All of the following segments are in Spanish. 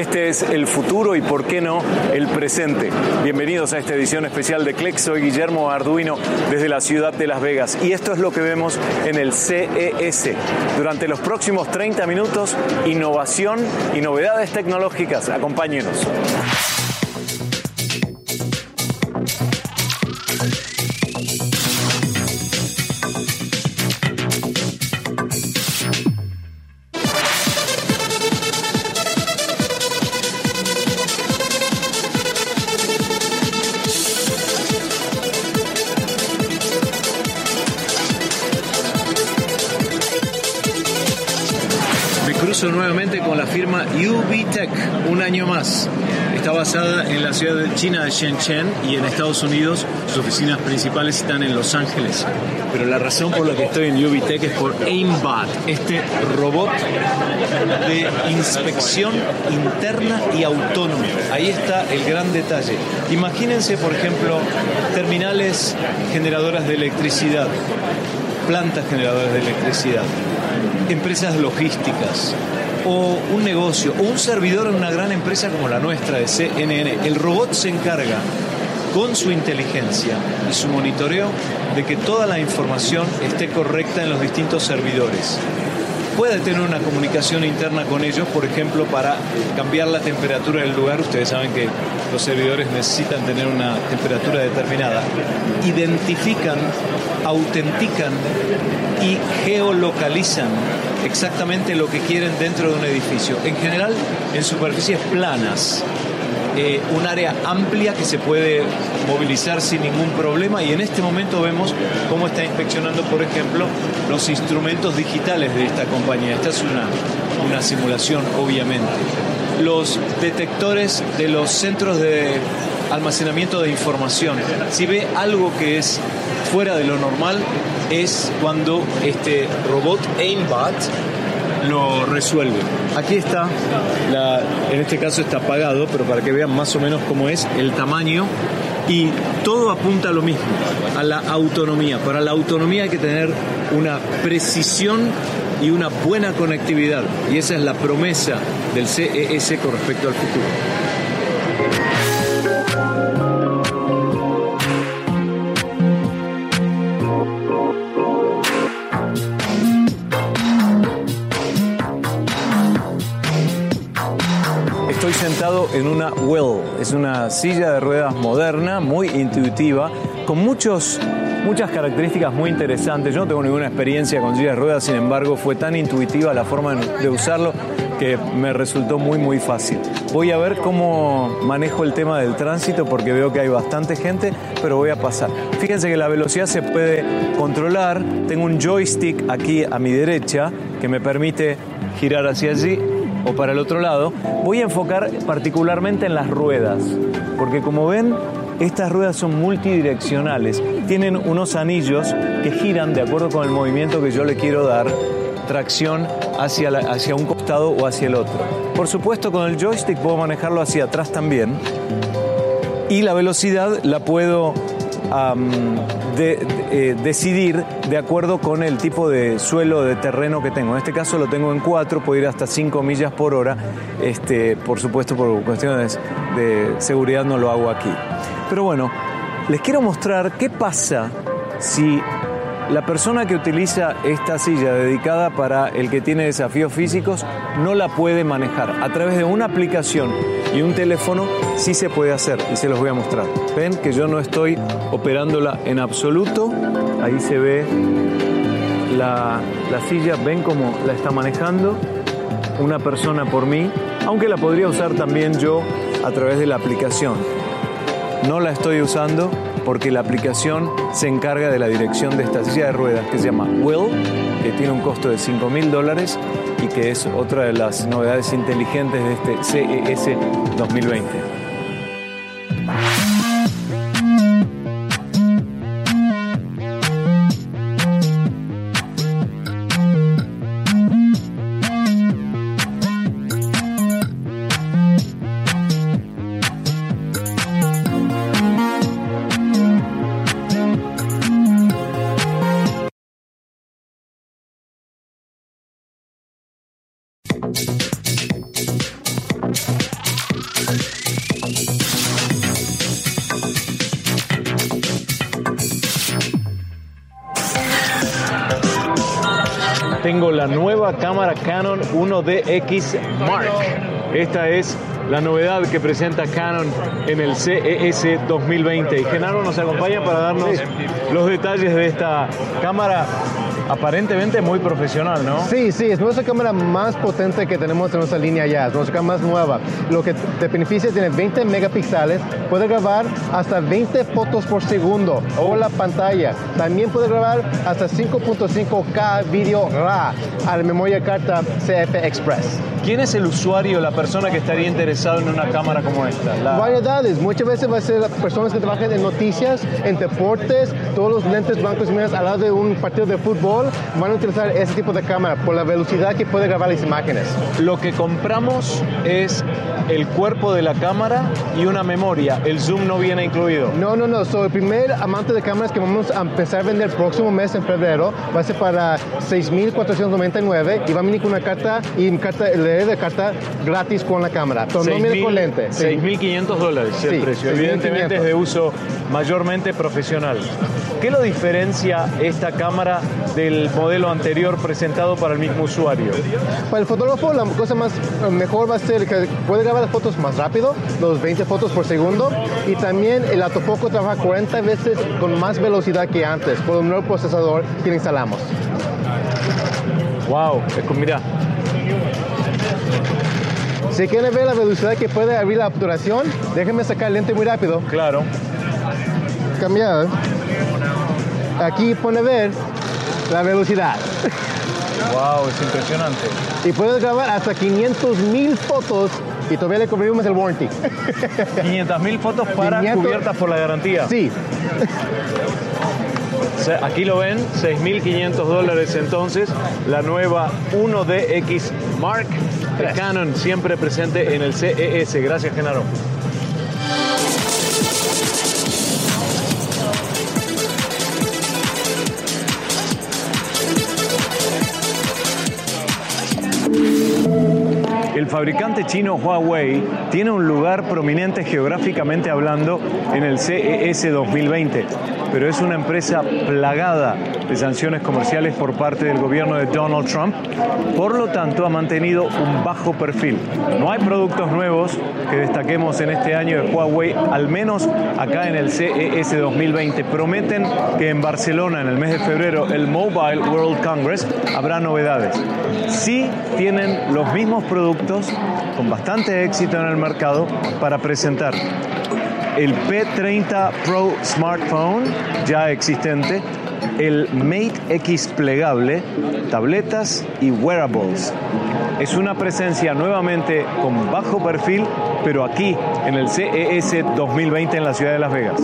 Este es el futuro y, por qué no, el presente. Bienvenidos a esta edición especial de CLEX. Soy Guillermo Arduino desde la ciudad de Las Vegas y esto es lo que vemos en el CES. Durante los próximos 30 minutos, innovación y novedades tecnológicas. Acompáñenos. Año más. Está basada en la ciudad de China de Shenzhen y en Estados Unidos. Sus oficinas principales están en Los Ángeles. Pero la razón por la que estoy en UBTech es por Aimbot, este robot de inspección interna y autónomo. Ahí está el gran detalle. Imagínense, por ejemplo, terminales generadoras de electricidad, plantas generadoras de electricidad empresas logísticas o un negocio o un servidor en una gran empresa como la nuestra de CNN, el robot se encarga con su inteligencia y su monitoreo de que toda la información esté correcta en los distintos servidores. Puede tener una comunicación interna con ellos, por ejemplo, para cambiar la temperatura del lugar. Ustedes saben que los servidores necesitan tener una temperatura determinada. Identifican, autentican y geolocalizan exactamente lo que quieren dentro de un edificio. En general, en superficies planas. Eh, un área amplia que se puede movilizar sin ningún problema y en este momento vemos cómo está inspeccionando, por ejemplo, los instrumentos digitales de esta compañía. Esta es una, una simulación, obviamente. Los detectores de los centros de almacenamiento de información. Si ve algo que es fuera de lo normal, es cuando este robot Aimbot lo resuelve. Aquí está, en este caso está apagado, pero para que vean más o menos cómo es el tamaño y todo apunta a lo mismo, a la autonomía. Para la autonomía hay que tener una precisión y una buena conectividad y esa es la promesa del CES con respecto al futuro. En una Well. Es una silla de ruedas moderna, muy intuitiva, con muchos, muchas características muy interesantes. Yo no tengo ninguna experiencia con sillas de ruedas, sin embargo, fue tan intuitiva la forma de usarlo que me resultó muy muy fácil. Voy a ver cómo manejo el tema del tránsito porque veo que hay bastante gente, pero voy a pasar. Fíjense que la velocidad se puede controlar. Tengo un joystick aquí a mi derecha que me permite girar hacia allí o para el otro lado, voy a enfocar particularmente en las ruedas, porque como ven, estas ruedas son multidireccionales, tienen unos anillos que giran de acuerdo con el movimiento que yo le quiero dar, tracción hacia, hacia un costado o hacia el otro. Por supuesto, con el joystick puedo manejarlo hacia atrás también y la velocidad la puedo eh, decidir de acuerdo con el tipo de suelo, de terreno que tengo. En este caso lo tengo en 4, puedo ir hasta 5 millas por hora. Este, por supuesto, por cuestiones de seguridad no lo hago aquí. Pero bueno, les quiero mostrar qué pasa si la persona que utiliza esta silla dedicada para el que tiene desafíos físicos no la puede manejar. A través de una aplicación y un teléfono sí se puede hacer y se los voy a mostrar. Ven que yo no estoy operándola en absoluto. Ahí se ve la, la silla, ven cómo la está manejando una persona por mí, aunque la podría usar también yo a través de la aplicación. No la estoy usando porque la aplicación se encarga de la dirección de esta silla de ruedas que se llama Will, que tiene un costo de 5 mil dólares y que es otra de las novedades inteligentes de este CES 2020. Cámara Canon 1DX Mark. Esta es la novedad que presenta Canon en el CES 2020. Y Genaro nos acompaña para darnos los detalles de esta cámara aparentemente muy profesional, ¿no? Sí, sí, es nuestra cámara más potente que tenemos en nuestra línea ya, es nuestra cámara más nueva. Lo que te beneficia tiene 20 megapíxeles, puede grabar hasta 20 fotos por segundo o la pantalla. También puede grabar hasta 5.5K video RAW a la memoria carta CF Express. ¿Quién es el usuario, la persona que estaría en una cámara como esta? Variedades, muchas veces va a ser personas que trabajan en noticias, en deportes, todos los lentes blancos y negros al lado de un partido de fútbol van a utilizar ese tipo de cámara por la velocidad que puede grabar las imágenes. Lo que compramos es el cuerpo de la cámara y una memoria. El zoom no viene incluido. No, no, no. So, el primer amante de cámaras que vamos a empezar a vender el próximo mes en febrero va a ser para 6.499 y va a venir con una carta y carta, de carta gratis con la cámara. Pero no viene con lente. 6.500 dólares el precio. Evidentemente es de uso mayormente profesional. ¿Qué lo diferencia esta cámara del modelo anterior presentado para el mismo usuario? Para el fotógrafo la cosa más eh, mejor va a ser que puede grabar las fotos más rápido, los 20 fotos por segundo, y también el autofoco trabaja 40 veces con más velocidad que antes por un nuevo procesador que instalamos. Wow, mira. Si quieren ver la velocidad que puede abrir la obturación, déjenme sacar el lente muy rápido. Claro. Cambiar. Aquí pone ver la velocidad. Wow, es impresionante. Y puedes grabar hasta 500 mil fotos y todavía le cubrimos el warranty. 500 mil fotos para cubiertas por la garantía. Sí. Aquí lo ven, 6.500 dólares entonces, la nueva 1DX Mark de Canon, siempre presente en el CES. Gracias, Genaro. El fabricante chino Huawei tiene un lugar prominente geográficamente hablando en el CES 2020, pero es una empresa plagada de sanciones comerciales por parte del gobierno de Donald Trump, por lo tanto ha mantenido un bajo perfil. No hay productos nuevos que destaquemos en este año de Huawei, al menos acá en el CES 2020. Prometen que en Barcelona en el mes de febrero, el Mobile World Congress, habrá novedades. Sí tienen los mismos productos con bastante éxito en el mercado para presentar el P30 Pro Smartphone ya existente, el Mate X plegable, tabletas y wearables. Es una presencia nuevamente con bajo perfil, pero aquí en el CES 2020 en la ciudad de Las Vegas.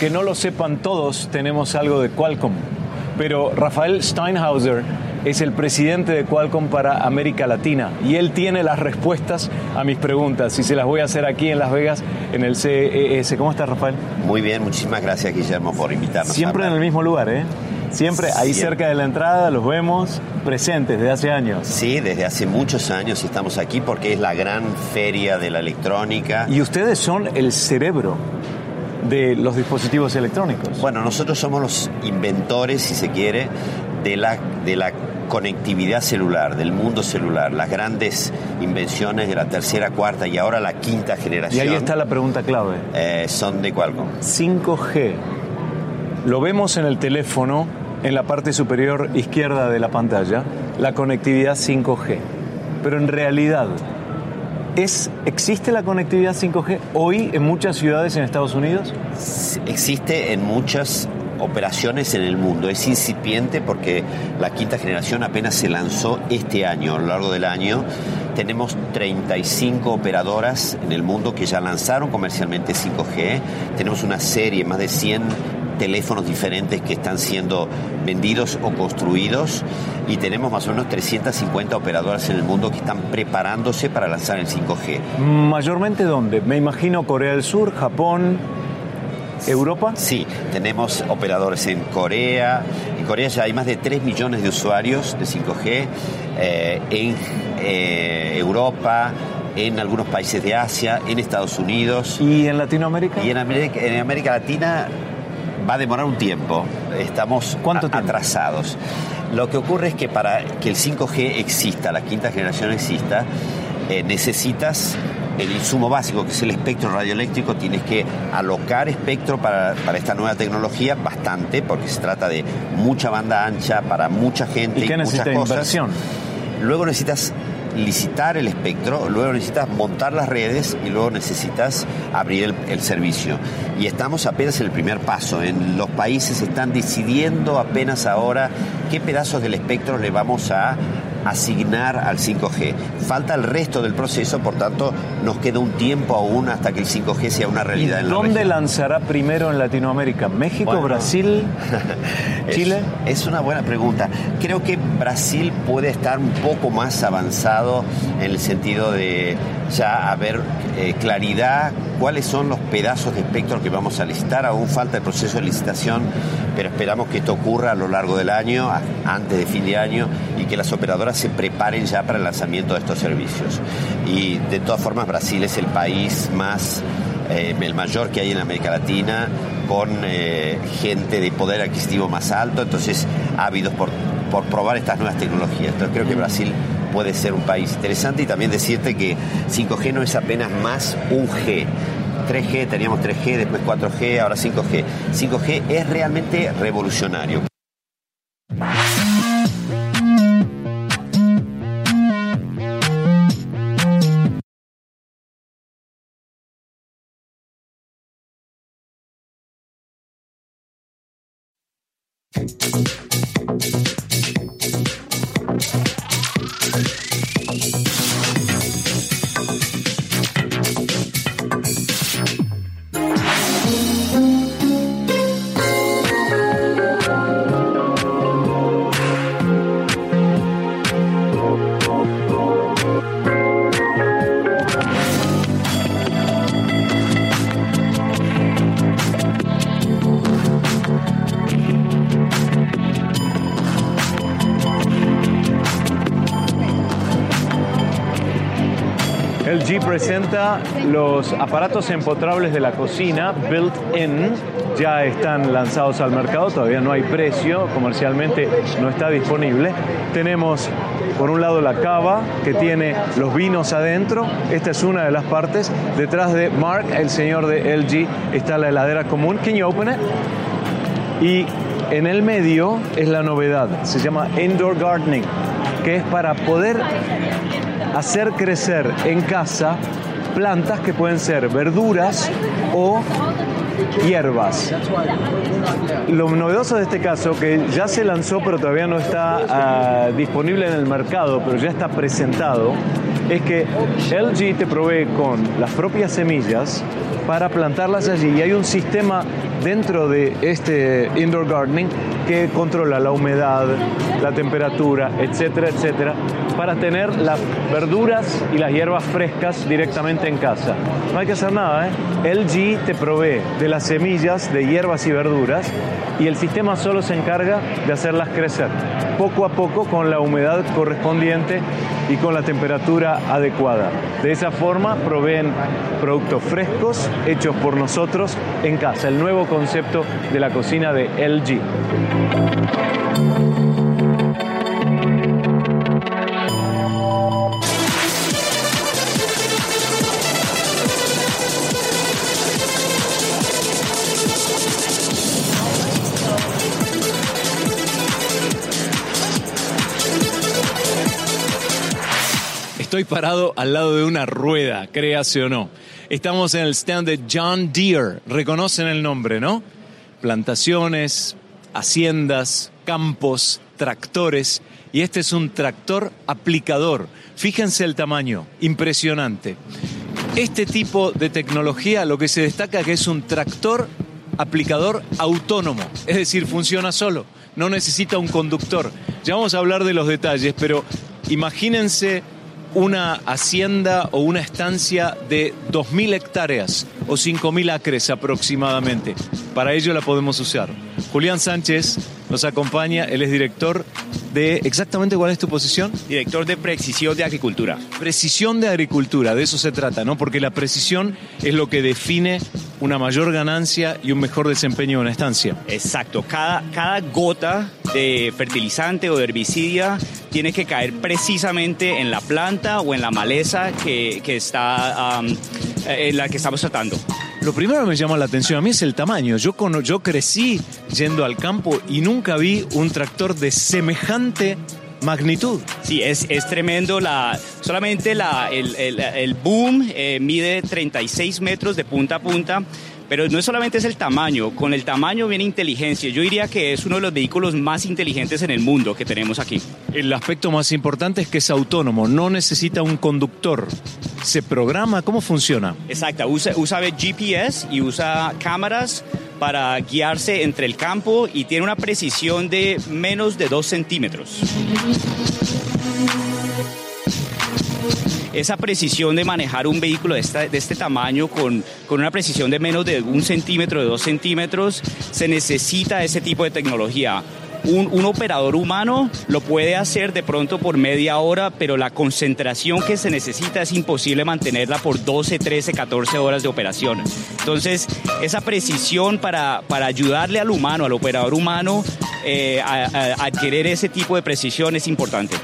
Aunque no lo sepan todos, tenemos algo de Qualcomm. Pero Rafael Steinhauser es el presidente de Qualcomm para América Latina y él tiene las respuestas a mis preguntas y se las voy a hacer aquí en Las Vegas en el CES. ¿Cómo estás, Rafael? Muy bien, muchísimas gracias, Guillermo, por invitarnos. Siempre en el mismo lugar, ¿eh? Siempre ahí cerca de la entrada los vemos presentes desde hace años. Sí, desde hace muchos años estamos aquí porque es la gran feria de la electrónica. Y ustedes son el cerebro de los dispositivos electrónicos. Bueno, nosotros somos los inventores, si se quiere, de la, de la conectividad celular, del mundo celular, las grandes invenciones de la tercera, cuarta y ahora la quinta generación. Y ahí está la pregunta clave. Eh, son de Qualcomm. 5G. Lo vemos en el teléfono, en la parte superior izquierda de la pantalla, la conectividad 5G. Pero en realidad, ¿Es, ¿Existe la conectividad 5G hoy en muchas ciudades en Estados Unidos? Existe en muchas operaciones en el mundo. Es incipiente porque la quinta generación apenas se lanzó este año, a lo largo del año. Tenemos 35 operadoras en el mundo que ya lanzaron comercialmente 5G. Tenemos una serie, más de 100 teléfonos diferentes que están siendo vendidos o construidos y tenemos más o menos 350 operadoras en el mundo que están preparándose para lanzar el 5G. ¿Mayormente dónde? Me imagino Corea del Sur, Japón, Europa. Sí, tenemos operadores en Corea. En Corea ya hay más de 3 millones de usuarios de 5G. Eh, en eh, Europa, en algunos países de Asia, en Estados Unidos. ¿Y en Latinoamérica? Y en América, en América Latina va a demorar un tiempo. Estamos ¿Cuánto tiempo? atrasados. Lo que ocurre es que para que el 5G exista, la quinta generación exista, eh, necesitas el insumo básico, que es el espectro radioeléctrico, tienes que alocar espectro para, para, esta nueva tecnología bastante, porque se trata de mucha banda ancha para mucha gente y, qué y muchas cosas. inversión? Luego necesitas licitar el espectro, luego necesitas montar las redes y luego necesitas abrir el, servicio. Y estamos apenas en el primer paso. En los países están decidiendo apenas ahora qué pedazos del espectro le vamos a asignar al 5G. Falta el resto del proceso, por tanto, nos queda un tiempo aún hasta que el 5G sea una realidad ¿Y en la ¿Dónde región. lanzará primero en Latinoamérica? ¿México, Bueno. Brasil, Chile? Es, es una buena pregunta. Creo que Brasil puede estar un poco más avanzado en el sentido de ya haber eh, claridad cuáles son los pedazos de espectro que vamos a licitar. Aún falta el proceso de licitación, pero esperamos que esto ocurra a lo largo del año, antes de fin de año, y que las operadoras se preparen ya para el lanzamiento de estos servicios. Y de todas formas, Brasil es el país más eh, el mayor que hay en América Latina, con eh, gente de poder adquisitivo más alto, entonces ávidos por, por probar estas nuevas tecnologías. Entonces creo que Brasil puede ser un país interesante y también decirte que 5G no es apenas más un G. 3G, teníamos 3G, después 4G, ahora 5G. 5G es realmente revolucionario. LG presenta los aparatos empotrables de la cocina built-in. Ya están lanzados al mercado, todavía no hay precio, comercialmente no está disponible. Tenemos por un lado la cava que tiene los vinos adentro, esta es una de las partes. Detrás de Mark, el señor de LG, está la heladera común. Can you open it? Y en el medio es la novedad, se llama indoor gardening, que es para poder hacer crecer en casa plantas que pueden ser verduras o hierbas. Lo novedoso de este caso, que ya se lanzó pero todavía no está ah, disponible en el mercado, pero ya está presentado, es que LG te provee con las propias semillas para plantarlas allí y hay un sistema dentro de este indoor gardening que controla la humedad, la temperatura, etcétera, etcétera, para tener las verduras y las hierbas frescas directamente en casa. No hay que hacer nada, ¿eh? LG te provee de las semillas de hierbas y verduras y el sistema solo se encarga de hacerlas crecer poco a poco con la humedad correspondiente y con la temperatura adecuada. De esa forma proveen productos frescos hechos por nosotros en casa, el nuevo concepto de la cocina de LG. Estoy parado al lado de una rueda, créase o no. Estamos en el stand de John Deere. Reconocen el nombre, ¿no? Plantaciones, haciendas, campos, tractores. Y este es un tractor aplicador. Fíjense el tamaño, impresionante. Este tipo de tecnología lo que se destaca que es un tractor aplicador autónomo, es decir, funciona solo, no necesita un conductor. Ya vamos a hablar de los detalles, pero imagínense una hacienda o una estancia de 2.000 hectáreas o 5.000 acres aproximadamente. Para ello la podemos usar. Julián Sánchez nos acompaña, él es director de exactamente cuál es tu posición. Director de Precisión de Agricultura. Precisión de Agricultura, de eso se trata, ¿no? Porque la precisión es lo que define una mayor ganancia y un mejor desempeño de una estancia. Exacto, cada, cada gota de fertilizante o de herbicida tiene que caer precisamente en la planta o en la maleza que, que está, en la que estamos tratando. Lo primero que me llama la atención a mí es el tamaño. Yo, yo crecí yendo al campo y nunca vi un tractor de semejante magnitud. Sí, es, es tremendo. La, solamente la, el, el, boom eh, mide 36 metros de punta a punta. Pero no solamente es el tamaño, con el tamaño viene inteligencia. Yo diría que es uno de los vehículos más inteligentes en el mundo que tenemos aquí. El aspecto más importante es que es autónomo, no necesita un conductor. ¿Se programa? ¿Cómo funciona? Exacto, usa, usa GPS y usa cámaras para guiarse entre el campo y tiene una precisión de menos de 2 centímetros. Esa precisión de manejar un vehículo de, este tamaño con, con, una precisión de menos de un centímetro, de dos centímetros, se necesita ese tipo de tecnología un, operador humano lo puede hacer de pronto por media hora, pero la concentración que se necesita es imposible mantenerla por 12, 13, 14 horas de operación. Entonces, esa precisión para, para ayudarle al humano, al operador humano, eh, a, adquirir ese tipo de precisión es importante.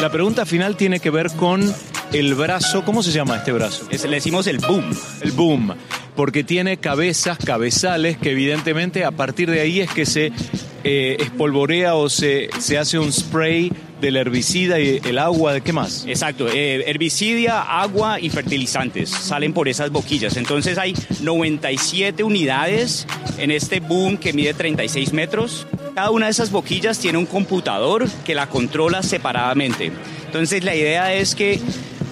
La pregunta final tiene que ver con el brazo, ¿cómo se llama este brazo? le decimos el boom. El boom porque tiene cabezas, cabezales, que evidentemente a partir de ahí es que se eh, espolvorea o se, se hace un spray del herbicida y el agua, ¿de qué más? Exacto, eh, herbicidia, agua y fertilizantes salen por esas boquillas. Entonces hay 97 unidades en este boom que mide 36 metros. Cada una de esas boquillas tiene un computador que la controla separadamente. Entonces la idea es que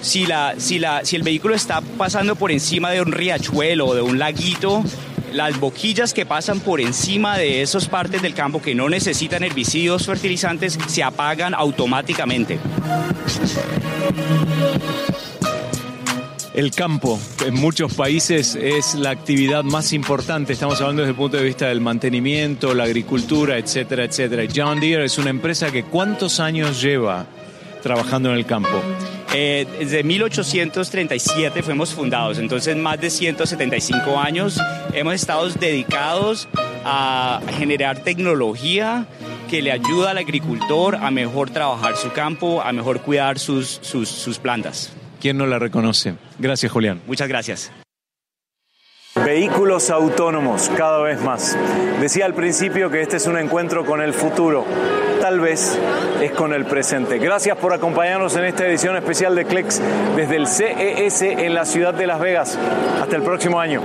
si, la, si, la, si el vehículo está pasando por encima de un riachuelo o de un laguito, las boquillas que pasan por encima de esas partes del campo que no necesitan herbicidas, fertilizantes, se apagan automáticamente. El campo en muchos países es la actividad más importante. Estamos hablando desde el punto de vista del mantenimiento, la agricultura, etcétera, etcétera. John Deere es una empresa que ¿cuántos años lleva trabajando en el campo? Eh, desde 1837 fuimos fundados, entonces más de 175 años hemos estado dedicados a generar tecnología que le ayuda al agricultor a mejor trabajar su campo, a mejor cuidar sus, sus, sus plantas. ¿Quién no la reconoce? Gracias, Julián. Muchas gracias. Vehículos autónomos cada vez más. Decía al principio que este es un encuentro con el futuro, tal vez es con el presente. Gracias por acompañarnos en esta edición especial de CLEX desde el CES en la ciudad de Las Vegas. Hasta el próximo año.